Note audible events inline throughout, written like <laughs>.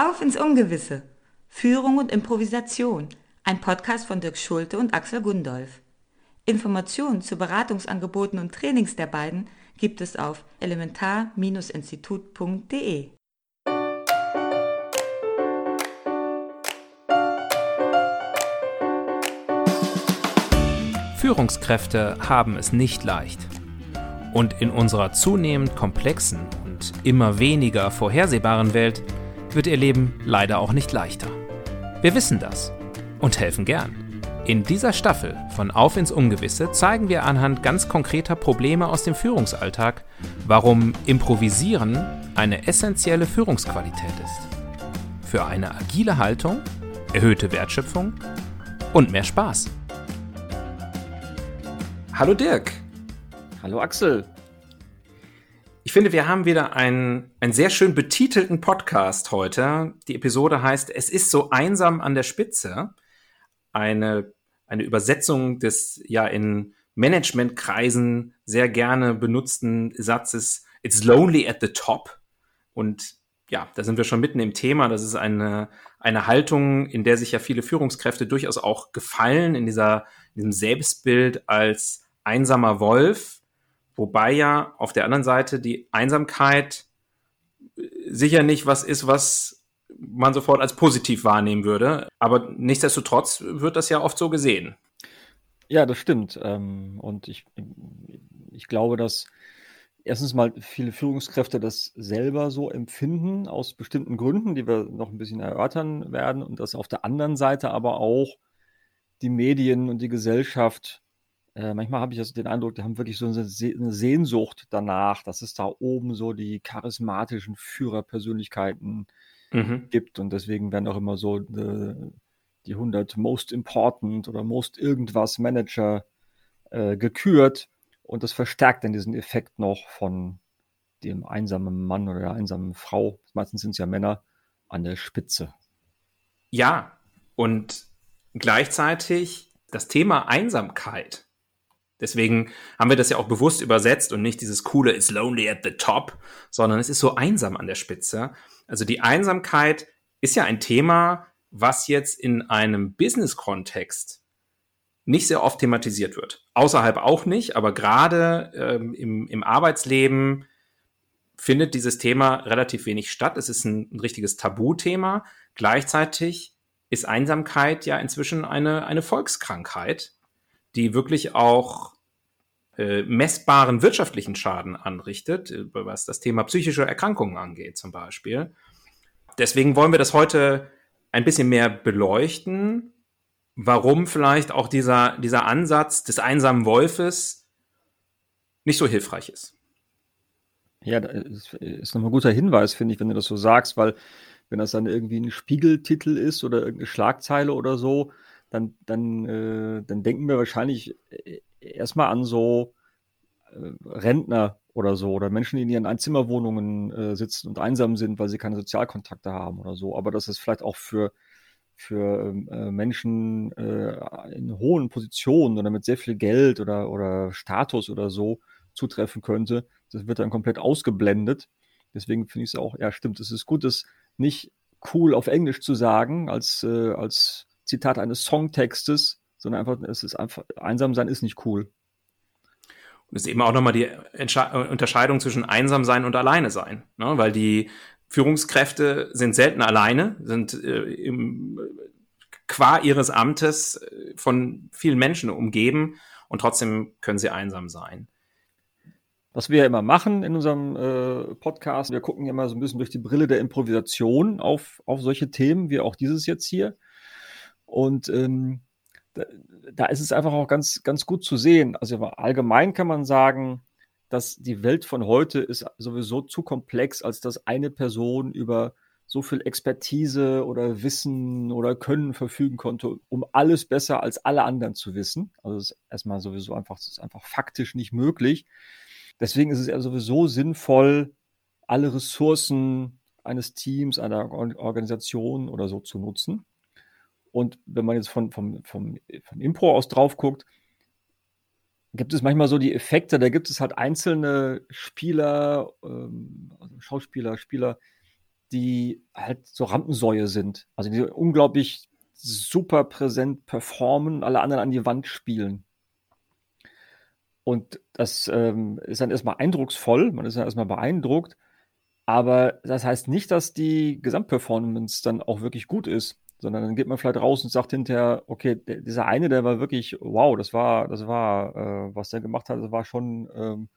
Auf ins Ungewisse. Führung und Improvisation. Ein Podcast von Dirk Schulte und Axel Gundolf. Informationen zu Beratungsangeboten und Trainings der beiden gibt es auf elementar-institut.de. Führungskräfte haben es nicht leicht. Und in unserer zunehmend komplexen und immer weniger vorhersehbaren Welt wird ihr Leben leider auch nicht leichter. Wir wissen das und helfen gern. In dieser Staffel von Auf ins Ungewisse zeigen wir anhand ganz konkreter Probleme aus dem Führungsalltag, warum Improvisieren eine essentielle Führungsqualität ist. Für eine agile Haltung, erhöhte Wertschöpfung und mehr Spaß. Hallo Dirk. Hallo Axel. Ich finde, wir haben wieder einen, einen sehr schön betitelten Podcast heute. Die Episode heißt Es ist so einsam an der Spitze. Eine, eine Übersetzung des ja in Managementkreisen sehr gerne benutzten Satzes It's lonely at the top. Und ja, da sind wir schon mitten im Thema. Das ist eine, eine Haltung, in der sich ja viele Führungskräfte durchaus auch gefallen, in dieser, in diesem Selbstbild als einsamer Wolf, wobei ja auf der anderen Seite die Einsamkeit sicher nicht was ist, was man sofort als positiv wahrnehmen würde. Aber nichtsdestotrotz wird das ja oft so gesehen. Ja, das stimmt. Ähm, und ich, ich glaube, dass erstens mal viele Führungskräfte das selber so empfinden, aus bestimmten Gründen, die wir noch ein bisschen erörtern werden. Und dass auf der anderen Seite aber auch die Medien und die Gesellschaft äh, manchmal habe ich also den Eindruck, die haben wirklich so eine, Se eine, Sehnsucht danach, dass es da oben so die charismatischen Führerpersönlichkeiten mhm. gibt. Und deswegen werden auch immer so äh, die 100 Most Important oder Most Irgendwas Manager äh, gekürt. Und das verstärkt dann diesen Effekt noch von dem einsamen Mann oder der einsamen Frau, meistens sind es ja Männer, an der Spitze. Ja, und gleichzeitig das Thema Einsamkeit Deswegen haben wir das ja auch bewusst übersetzt und nicht dieses coole It's lonely at the top, sondern es ist so einsam an der Spitze. Also die Einsamkeit ist ja ein Thema, was jetzt in einem Business-Kontext nicht sehr oft thematisiert wird. Außerhalb auch nicht, aber gerade ähm, im, im Arbeitsleben findet dieses Thema relativ wenig statt. Es ist ein, ein richtiges Tabuthema. Gleichzeitig ist Einsamkeit ja inzwischen eine, eine Volkskrankheit die wirklich auch äh, messbaren wirtschaftlichen Schaden anrichtet, äh, was das Thema psychische Erkrankungen angeht zum Beispiel. Deswegen wollen wir das heute ein bisschen mehr beleuchten, warum vielleicht auch dieser, dieser Ansatz des einsamen Wolfes nicht so hilfreich ist. Ja, das ist nochmal ein guter Hinweis, finde ich, wenn du das so sagst, weil wenn das dann irgendwie ein Spiegeltitel ist oder irgendeine Schlagzeile oder so, dann, dann, äh, dann denken wir wahrscheinlich äh, erstmal an so äh, Rentner oder so oder Menschen, die in ihren Einzimmerwohnungen äh, sitzen und einsam sind, weil sie keine Sozialkontakte haben oder so. Aber das ist vielleicht auch für, für ähm, äh, Menschen äh, in hohen Positionen oder mit sehr viel Geld oder, oder Status oder so zutreffen könnte. Das wird dann komplett ausgeblendet. Deswegen finde ich es auch, ja, stimmt, es ist gut, das nicht cool auf Englisch zu sagen, als, äh, als Zitat eines Songtextes, sondern einfach, es ist einfach, einsam sein ist nicht cool. Und es ist eben auch nochmal die Entsche Unterscheidung zwischen einsam sein und alleine sein, ne? weil die Führungskräfte sind selten alleine, sind äh, im, qua ihres Amtes äh, von vielen Menschen umgeben und trotzdem können sie einsam sein. Was wir ja immer machen in unserem äh, Podcast, wir gucken immer so ein bisschen durch die Brille der Improvisation auf, auf solche Themen, wie auch dieses jetzt hier. Und ähm, da, da, ist es einfach auch ganz, ganz gut zu sehen. Also allgemein kann man sagen, dass die Welt von heute ist sowieso zu komplex, als dass eine Person über so viel Expertise oder Wissen oder Können verfügen konnte, um alles besser als alle anderen zu wissen. Also das ist erstmal sowieso einfach, das ist einfach faktisch nicht möglich. Deswegen ist es ja sowieso sinnvoll, alle Ressourcen eines Teams, einer Organisation oder so zu nutzen. Und wenn man jetzt von, vom, vom, vom Impro aus drauf guckt, gibt es manchmal so die Effekte, da gibt es halt einzelne Spieler, ähm, also Schauspieler, Spieler, die halt so Rampensäue sind. Also die unglaublich super präsent performen, alle anderen an die Wand spielen. Und das ähm, ist dann erstmal eindrucksvoll, man ist dann erstmal beeindruckt, aber das heißt nicht, dass die Gesamtperformance dann auch wirklich gut ist, sondern dann geht man vielleicht raus und sagt hinterher, okay, der, dieser eine, der war wirklich, wow, das war, das war, äh, was der gemacht hat, das war schon ähm,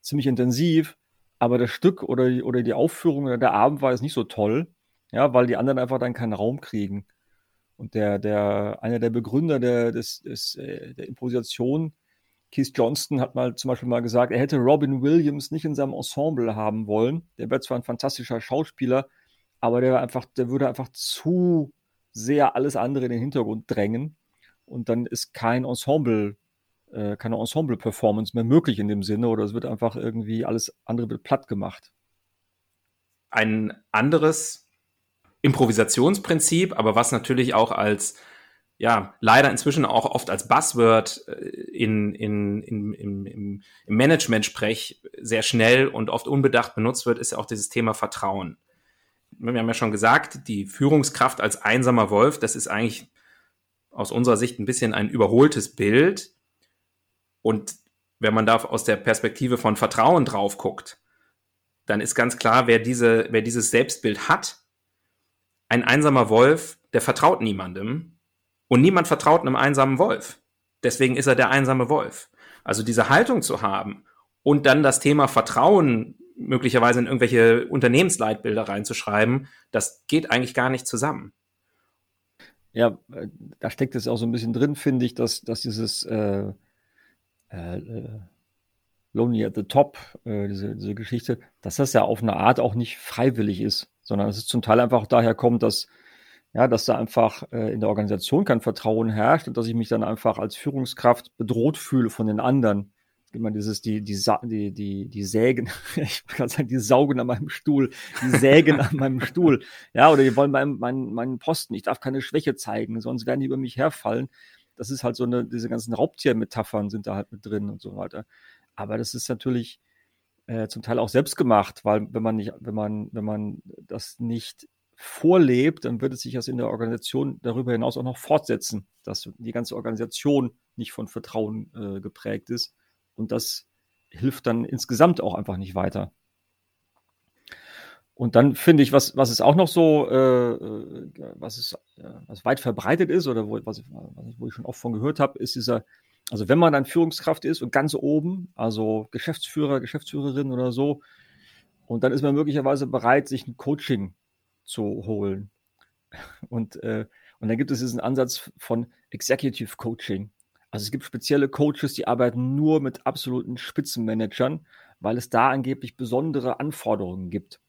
ziemlich intensiv, aber das Stück oder die, oder die Aufführung oder der Abend war jetzt nicht so toll, ja, weil die anderen einfach dann keinen Raum kriegen. Und der, der, einer der Begründer der, des, des, äh, der Improvisation, Keith Johnston, hat mal zum Beispiel mal gesagt, er hätte Robin Williams nicht in seinem Ensemble haben wollen. Der wäre zwar ein fantastischer Schauspieler, aber der einfach, der würde einfach zu sehr alles andere in den Hintergrund drängen. Und dann ist kein Ensemble, äh, keine Ensemble-Performance mehr möglich in dem Sinne, oder es wird einfach irgendwie alles andere wird platt gemacht. Ein anderes Improvisationsprinzip, aber was natürlich auch als ja, leider inzwischen auch oft als Buzzword äh, in, in, in, im, im Management-Sprech sehr schnell und oft unbedacht benutzt wird, ist ja auch dieses Thema Vertrauen. Wir haben ja schon gesagt, die Führungskraft als einsamer Wolf, das ist eigentlich aus unserer Sicht ein bisschen ein überholtes Bild. Und wenn man da aus der Perspektive von Vertrauen drauf guckt, dann ist ganz klar, wer, diese, wer dieses Selbstbild hat, ein einsamer Wolf, der vertraut niemandem und niemand vertraut einem einsamen Wolf. Deswegen ist er der einsame Wolf. Also diese Haltung zu haben und dann das Thema Vertrauen möglicherweise in irgendwelche Unternehmensleitbilder reinzuschreiben, das geht eigentlich gar nicht zusammen. Ja, äh, da steckt es auch so ein bisschen drin, finde ich, dass, dass dieses äh, äh, äh, Lonely at the Top, äh, diese, diese Geschichte, dass das ja auf eine Art auch nicht freiwillig ist sondern dass es zum Teil einfach daher kommt, dass, ja, dass da einfach äh, in der Organisation kein Vertrauen herrscht und dass ich mich dann einfach als Führungskraft bedroht fühle von den anderen. Immer dieses, die, die, die, die, die Sägen, <laughs> ich kann sagen, die saugen an meinem Stuhl, die sägen an meinem Stuhl. Ja, oder die wollen meinen, meinen, meinen Posten, ich darf keine Schwäche zeigen, sonst werden die über mich herfallen. Das ist halt so eine, diese ganzen Raubtiermetaphern sind da halt mit drin und so weiter. Aber das ist natürlich, äh, zum Teil auch selbst gemacht, weil wenn man nicht, wenn man, wenn man das nicht vorlebt, dann wird es sich das in der Organisation darüber hinaus auch noch fortsetzen, dass die ganze Organisation nicht von Vertrauen äh, geprägt ist. Und das hilft dann insgesamt auch einfach nicht weiter. Und dann finde ich, was, was ist auch noch so, äh, äh was, ist, äh, was weit verbreitet ist oder wo, was, wo ich schon oft von gehört habe, ist dieser also wenn man dann Führungskraft ist und ganz oben, also Geschäftsführer, Geschäftsführerin oder so, und dann ist man möglicherweise bereit, sich ein Coaching zu holen. Und, äh, und dann gibt es diesen Ansatz von Executive Coaching. Also es gibt spezielle Coaches, die arbeiten nur mit absoluten Spitzenmanagern, weil es da angeblich besondere Anforderungen gibt.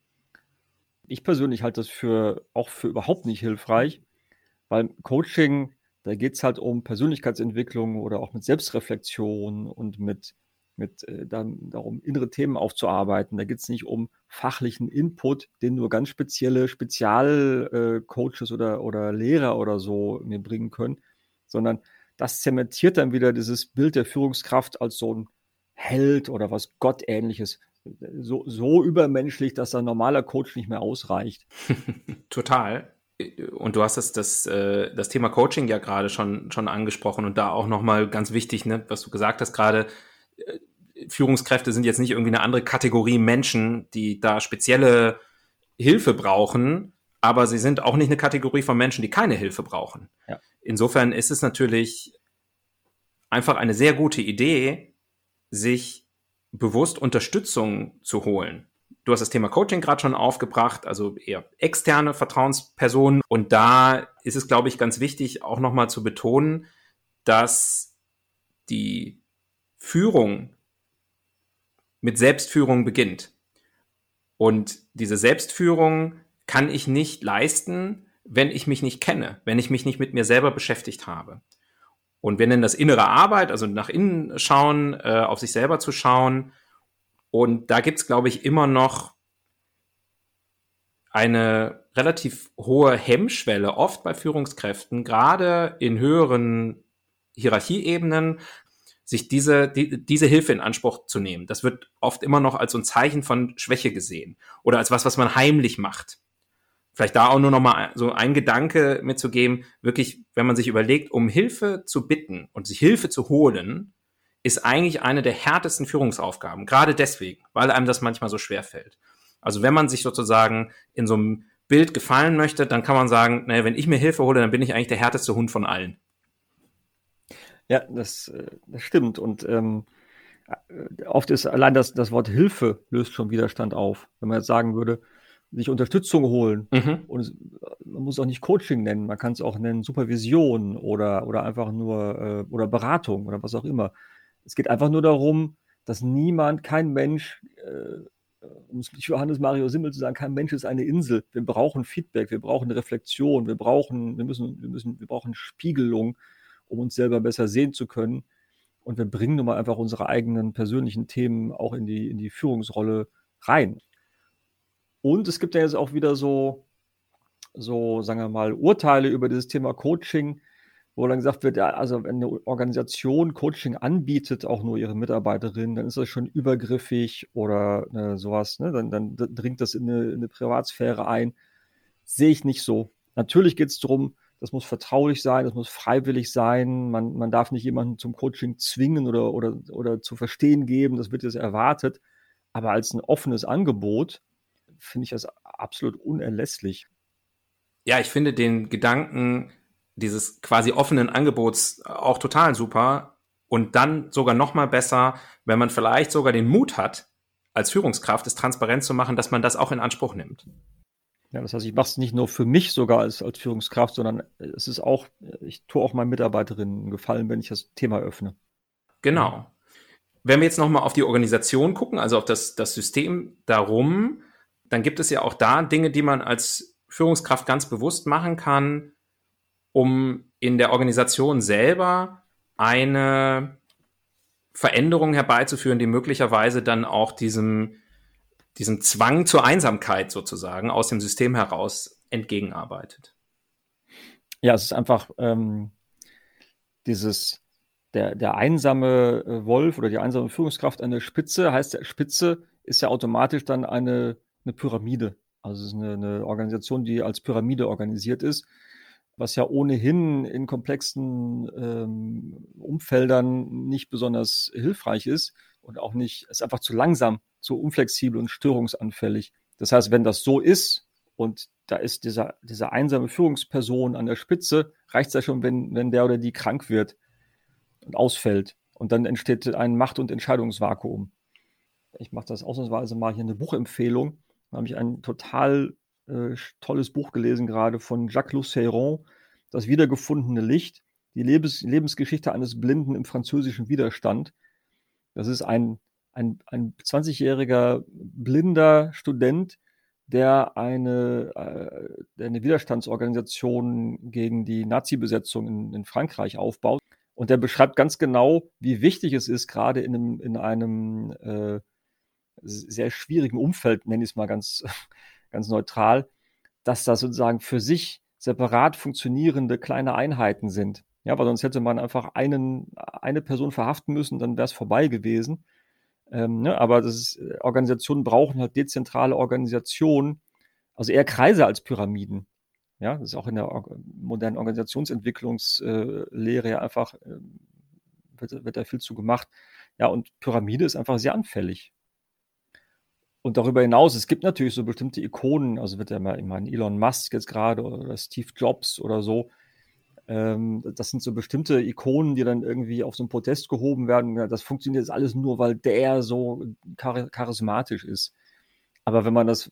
Ich persönlich halte das für auch für überhaupt nicht hilfreich, weil Coaching da geht es halt um Persönlichkeitsentwicklung oder auch mit Selbstreflexion und mit, mit äh, dann darum, innere Themen aufzuarbeiten. Da geht es nicht um fachlichen Input, den nur ganz spezielle Spezialcoaches äh, oder, oder Lehrer oder so mir bringen können, sondern das zementiert dann wieder dieses Bild der Führungskraft als so ein Held oder was Gottähnliches. So, so übermenschlich, dass ein normaler Coach nicht mehr ausreicht. <laughs> Total und du hast das, das, äh, das Thema Coaching ja gerade schon, schon angesprochen und da auch nochmal ganz wichtig, ne, was du gesagt hast gerade, äh, Führungskräfte sind jetzt nicht irgendwie eine andere Kategorie Menschen, die da spezielle Hilfe brauchen, aber sie sind auch nicht eine Kategorie von Menschen, die keine Hilfe brauchen. Ja. Insofern ist es natürlich einfach eine sehr gute Idee, sich bewusst Unterstützung zu holen. Du hast das Thema Coaching gerade schon aufgebracht, also eher externe Vertrauenspersonen. Und da ist es, glaube ich, ganz wichtig, auch nochmal zu betonen, dass die Führung mit Selbstführung beginnt. Und diese Selbstführung kann ich nicht leisten, wenn ich mich nicht kenne, wenn ich mich nicht mit mir selber beschäftigt habe. Und wir nennen das innere Arbeit, also nach innen schauen, äh, auf sich selber zu schauen und da gibt's, glaube ich, immer noch eine relativ hohe Hemmschwelle, oft bei Führungskräften, gerade in höheren Hierarchieebenen, sich diese, die, diese Hilfe in Anspruch zu nehmen. Das wird oft immer noch als so ein Zeichen von Schwäche gesehen oder als was, was man heimlich macht. Vielleicht da auch nur noch mal so ein Gedanke mitzugeben, wirklich, wenn man sich überlegt, um Hilfe zu bitten und sich Hilfe zu holen, ist eigentlich eine der härtesten Führungsaufgaben. Gerade deswegen, weil einem das manchmal so schwer fällt. Also wenn man sich sozusagen in so einem Bild gefallen möchte, dann kann man sagen, naja, wenn ich mir Hilfe hole, dann bin ich eigentlich der härteste Hund von allen. Ja, das, äh, das stimmt. Und ähm, äh, oft ist allein das, das Wort Hilfe löst schon Widerstand auf. Wenn man jetzt sagen würde, sich Unterstützung holen. Mhm. Und es, man muss auch nicht Coaching nennen, man kann es auch nennen Supervision oder, oder einfach nur äh, oder Beratung oder was auch immer. Es geht einfach nur darum, dass niemand, kein Mensch, äh, um es mit Johannes Mario Simmel zu sagen, kein Mensch ist eine Insel. Wir brauchen Feedback, wir brauchen Reflexion, wir brauchen, wir müssen, wir müssen, wir brauchen Spiegelung, um uns selber besser sehen zu können. Und wir bringen nun mal einfach unsere eigenen persönlichen Themen auch in die, in die Führungsrolle rein. Und es gibt ja jetzt auch wieder so, so, sagen wir mal, Urteile über dieses Thema Coaching, wo dann gesagt wird, ja, also wenn eine Organisation Coaching anbietet, auch nur ihre Mitarbeiterinnen, dann ist das schon übergriffig oder äh, sowas, ne? dann, dann dringt das in eine, in eine Privatsphäre ein. Sehe ich nicht so. Natürlich geht es darum, das muss vertraulich sein, das muss freiwillig sein, man, man darf nicht jemanden zum Coaching zwingen oder, oder, oder zu verstehen geben, das wird jetzt erwartet. Aber als ein offenes Angebot finde ich das absolut unerlässlich. Ja, ich finde den Gedanken dieses quasi offenen Angebots auch total super und dann sogar noch mal besser, wenn man vielleicht sogar den Mut hat, als Führungskraft es transparent zu machen, dass man das auch in Anspruch nimmt. Ja, das heißt, ich mache es nicht nur für mich sogar als, als Führungskraft, sondern es ist auch, ich tue auch meinen Mitarbeiterinnen Gefallen, wenn ich das Thema öffne. Genau. Wenn wir jetzt nochmal auf die Organisation gucken, also auf das, das System darum, dann gibt es ja auch da Dinge, die man als Führungskraft ganz bewusst machen kann, um in der Organisation selber eine Veränderung herbeizuführen, die möglicherweise dann auch diesem, diesem Zwang zur Einsamkeit sozusagen aus dem System heraus entgegenarbeitet. Ja, es ist einfach ähm, dieses, der, der einsame äh, Wolf oder die einsame Führungskraft an der Spitze, heißt der Spitze ist ja automatisch dann eine eine Pyramide. Also es ist eine, eine Organisation, die als Pyramide organisiert ist, was ja ohnehin in komplexen ähm, Umfeldern nicht besonders hilfreich ist und auch nicht, ist einfach zu langsam, zu unflexibel und störungsanfällig. Das heißt, wenn das so ist und da ist dieser, diese einsame Führungsperson an der Spitze, reicht es ja schon, wenn, wenn der oder die krank wird und ausfällt. Und dann entsteht ein Macht- und Entscheidungsvakuum. Ich mache das ausnahmsweise mal hier eine Buchempfehlung. Da habe ich ein total äh, tolles Buch gelesen, gerade von Jacques Lucéron, Das wiedergefundene Licht, die Lebens Lebensgeschichte eines Blinden im französischen Widerstand. Das ist ein, ein, ein 20-jähriger blinder Student, der eine, äh, eine Widerstandsorganisation gegen die Nazi-Besetzung in, in, Frankreich aufbaut. Und der beschreibt ganz genau, wie wichtig es ist, gerade in einem, in einem äh, sehr schwierigen Umfeld, nenne ich es mal ganz, <laughs> ganz neutral, dass das sozusagen für sich separat funktionierende kleine Einheiten sind. Ja, weil sonst hätte man einfach einen, eine Person verhaften müssen, dann wäre es vorbei gewesen. Ähm, ne, aber ist, äh, Organisationen brauchen halt dezentrale Organisationen, also eher Kreise als Pyramiden. Ja, das ist auch in der modernen Organisationsentwicklungslehre ja einfach, äh, wird, wird da viel zu gemacht. Ja, und Pyramide ist einfach sehr anfällig. Und darüber hinaus, es gibt natürlich so bestimmte Ikonen, also wird ja mal, ich meine, Elon Musk jetzt gerade oder Steve Jobs oder so. Ähm, das sind so bestimmte Ikonen, die dann irgendwie auf so einen Protest gehoben werden. Das funktioniert jetzt alles nur, weil der so char charismatisch ist. Aber wenn man das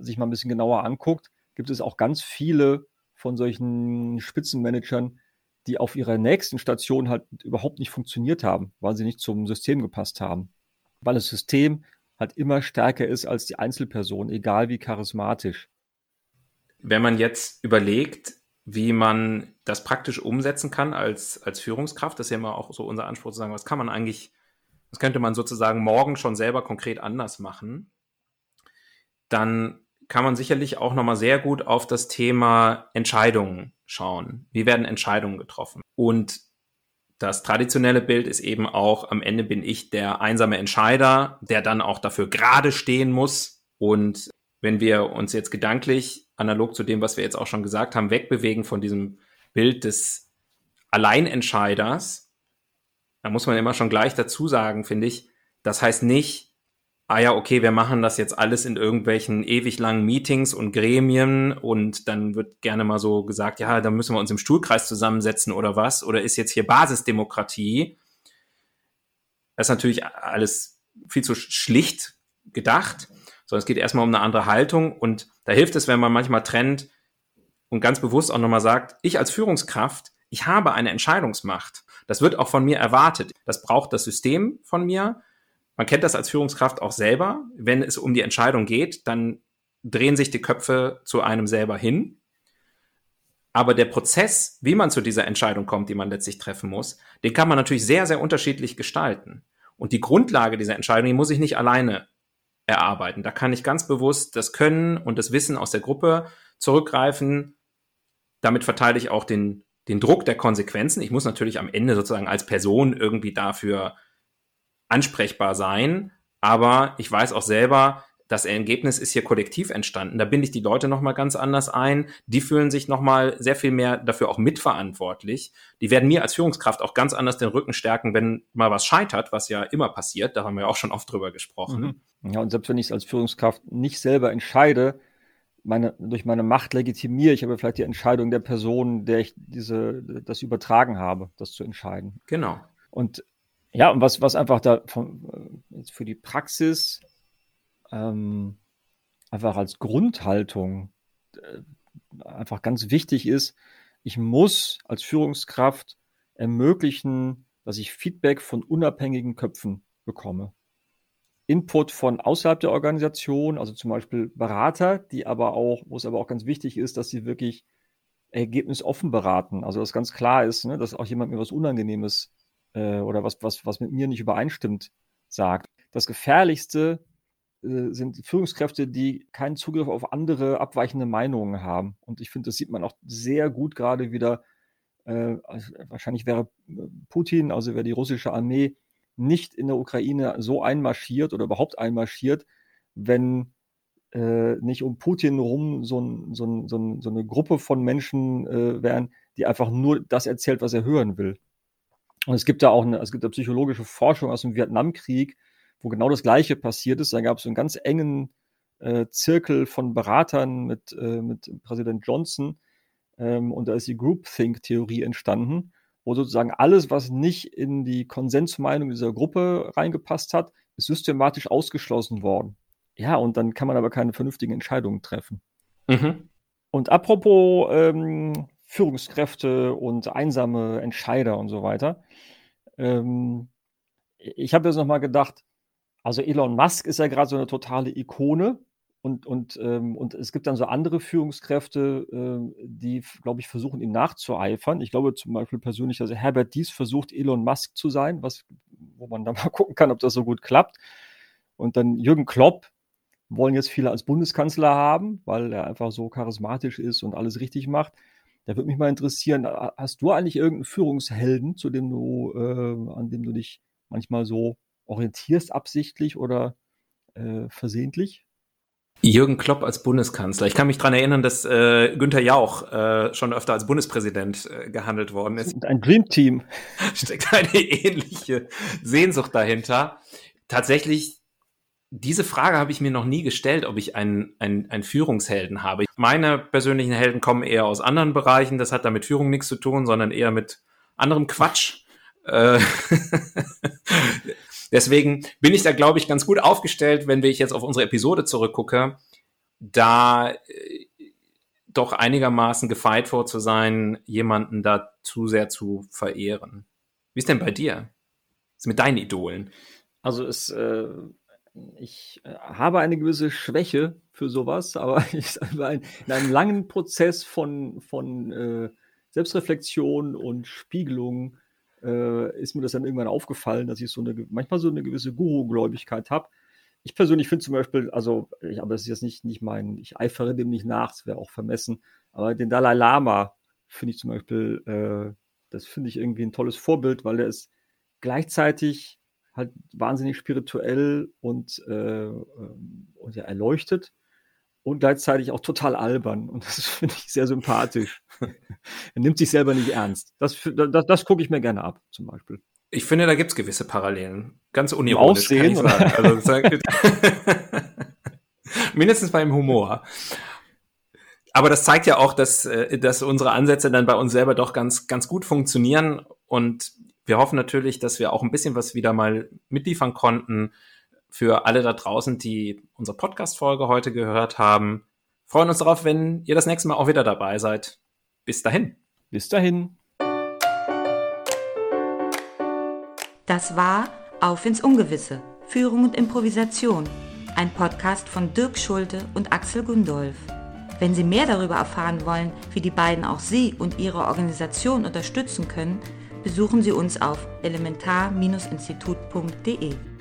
sich mal ein bisschen genauer anguckt, gibt es auch ganz viele von solchen Spitzenmanagern, die auf ihrer nächsten Station halt überhaupt nicht funktioniert haben, weil sie nicht zum System gepasst haben. Weil das System halt immer stärker ist als die Einzelperson, egal wie charismatisch. Wenn man jetzt überlegt, wie man das praktisch umsetzen kann als, als Führungskraft, das ist ja immer auch so unser Anspruch zu sagen, was kann man eigentlich, was könnte man sozusagen morgen schon selber konkret anders machen, dann kann man sicherlich auch nochmal sehr gut auf das Thema Entscheidungen schauen. Wie werden Entscheidungen getroffen? Und das traditionelle Bild ist eben auch, am Ende bin ich der einsame Entscheider, der dann auch dafür gerade stehen muss. Und wenn wir uns jetzt gedanklich analog zu dem, was wir jetzt auch schon gesagt haben, wegbewegen von diesem Bild des Alleinentscheiders. Da muss man immer schon gleich dazu sagen, finde ich, das heißt nicht, ah ja, okay, wir machen das jetzt alles in irgendwelchen ewig langen Meetings und Gremien und dann wird gerne mal so gesagt, ja, da müssen wir uns im Stuhlkreis zusammensetzen oder was, oder ist jetzt hier Basisdemokratie. Das ist natürlich alles viel zu schlicht gedacht, sondern es geht erstmal um eine andere Haltung und da hilft es, wenn man manchmal trennt und ganz bewusst auch nochmal sagt, ich als Führungskraft, ich habe eine Entscheidungsmacht. Das wird auch von mir erwartet. Das braucht das System von mir. Man kennt das als Führungskraft auch selber. Wenn es um die Entscheidung geht, dann drehen sich die Köpfe zu einem selber hin. Aber der Prozess, wie man zu dieser Entscheidung kommt, die man letztlich treffen muss, den kann man natürlich sehr, sehr unterschiedlich gestalten. Und die Grundlage dieser Entscheidung, die muss ich nicht alleine erarbeiten. Da kann ich ganz bewusst das Können und das Wissen aus der Gruppe zurückgreifen. Damit verteile ich auch den, den Druck der Konsequenzen. Ich muss natürlich am Ende sozusagen als Person irgendwie dafür ansprechbar sein. Aber ich weiß auch selber, das Ergebnis ist hier kollektiv entstanden. Da binde ich die Leute nochmal ganz anders ein. Die fühlen sich nochmal sehr viel mehr dafür auch mitverantwortlich. Die werden mir als Führungskraft auch ganz anders den Rücken stärken, wenn mal was scheitert, was ja immer passiert. Da haben wir auch schon oft drüber gesprochen. Mhm. Ja, und selbst wenn ich es als Führungskraft nicht selber entscheide, meine, durch meine Macht legitimiere ich aber vielleicht die Entscheidung der Person, der ich diese, das übertragen habe, das zu entscheiden. Genau. Und ja, und was, was einfach da von, äh, für die Praxis ähm, einfach als Grundhaltung äh, einfach ganz wichtig ist, ich muss als Führungskraft ermöglichen, dass ich Feedback von unabhängigen Köpfen bekomme. Input von außerhalb der Organisation, also zum Beispiel Berater, die aber auch, wo es aber auch ganz wichtig ist, dass sie wirklich ergebnisoffen beraten. Also dass ganz klar ist, ne, dass auch jemand mir was Unangenehmes äh, oder was, was, was mit mir nicht übereinstimmt, sagt. Das Gefährlichste äh, sind Führungskräfte, die keinen Zugriff auf andere abweichende Meinungen haben. Und ich finde, das sieht man auch sehr gut gerade wieder. Äh, also wahrscheinlich wäre äh, Putin, also wäre die russische Armee nicht in der Ukraine so einmarschiert oder überhaupt einmarschiert, wenn äh, nicht um Putin rum so, ein, so, ein, so, ein, so eine Gruppe von Menschen äh, wären, die einfach nur das erzählt, was er hören will. Und es gibt da auch eine, es gibt da psychologische Forschung aus dem Vietnamkrieg, wo genau das Gleiche passiert ist. Da gab es einen ganz engen äh, Zirkel von Beratern mit, äh, mit Präsident Johnson ähm, und da ist die Groupthink-Theorie entstanden, wo sozusagen alles, was nicht in die Konsensmeinung dieser Gruppe reingepasst hat, ist systematisch ausgeschlossen worden. Ja, und dann kann man aber keine vernünftigen Entscheidungen treffen. Mhm. Und apropos ähm, Führungskräfte und einsame Entscheider und so weiter. Ähm, ich habe jetzt nochmal gedacht, also Elon Musk ist ja gerade so eine totale Ikone und, und, ähm, und es gibt dann so andere Führungskräfte, äh, die, glaube ich, versuchen ihm nachzueifern. Ich glaube zum Beispiel persönlich, also Herbert Dies versucht Elon Musk zu sein, was, wo man dann mal <laughs> gucken kann, ob das so gut klappt. Und dann Jürgen Klopp wollen jetzt viele als Bundeskanzler haben, weil er einfach so charismatisch ist und alles richtig macht. Da würde mich mal interessieren, hast du eigentlich irgendeinen Führungshelden, zu dem du, äh, an dem du dich manchmal so orientierst absichtlich oder äh, versehentlich? Jürgen Klopp als Bundeskanzler. Ich kann mich daran erinnern, dass äh, Günther Jauch äh, schon öfter als Bundespräsident äh, gehandelt worden ist. Ein Dream Team. <laughs> Steckt eine ähnliche Sehnsucht dahinter. Tatsächlich, diese Frage habe ich mir noch nie gestellt, ob ich einen, einen, einen Führungshelden habe. Meine persönlichen Helden kommen eher aus anderen Bereichen. Das hat da mit Führung nichts zu tun, sondern eher mit anderem Quatsch. Äh, <laughs> Deswegen bin ich da, glaube ich, ganz gut aufgestellt, wenn ich jetzt auf unsere Episode zurückgucke, da äh, doch einigermaßen gefeit vor zu sein, jemanden da zu sehr zu verehren. Wie ist denn bei dir? Was ist mit deinen Idolen? Also es, äh, ich äh, habe eine gewisse Schwäche für sowas, <laughs> aber ich, in einem langen Prozess von, von äh, Selbstreflexion und Spiegelung äh, ist mir das dann irgendwann aufgefallen, dass ich so eine, manchmal so eine gewisse Guru-Gläubigkeit habe. Ich persönlich finde zum Beispiel, also, ich, aber das ist jetzt nicht, nicht mein, ich eifere dem nicht nach, das wäre auch vermessen, aber den Dalai Lama finde ich zum Beispiel, äh, das finde ich irgendwie ein tolles Vorbild, weil der ist gleichzeitig halt wahnsinnig spirituell und, äh, und ja, erleuchtet und gleichzeitig auch total albern. <laughs> Und das finde ich sehr sympathisch. er nimmt sich selber nicht ernst. Das, das, das gucke ich mir gerne ab, zum Beispiel. Ich finde, da gibt es gewisse Parallelen. Ganz unironisch, kann ich sagen. Also, <laughs> mindestens beim Humor. Aber das zeigt ja auch, dass, äh, dass unsere Ansätze dann bei uns selber doch ganz, ganz gut funktionieren. Und wir hoffen natürlich, dass wir auch ein bisschen was wieder mal mitliefern konnten für alle da draußen, die unsere Podcast-Folge heute gehört haben. Freuen uns darauf, wenn ihr das nächste Mal auch wieder dabei seid. Bis dahin. Bis dahin. Das war Auf ins Ungewisse. Führung und Improvisation. Ein Podcast von Dirk Schulte und Axel Gundolf. Wenn Sie mehr darüber erfahren wollen, wie die beiden auch Sie und Ihre Organisation unterstützen können, besuchen Sie uns auf elementar-institut.de.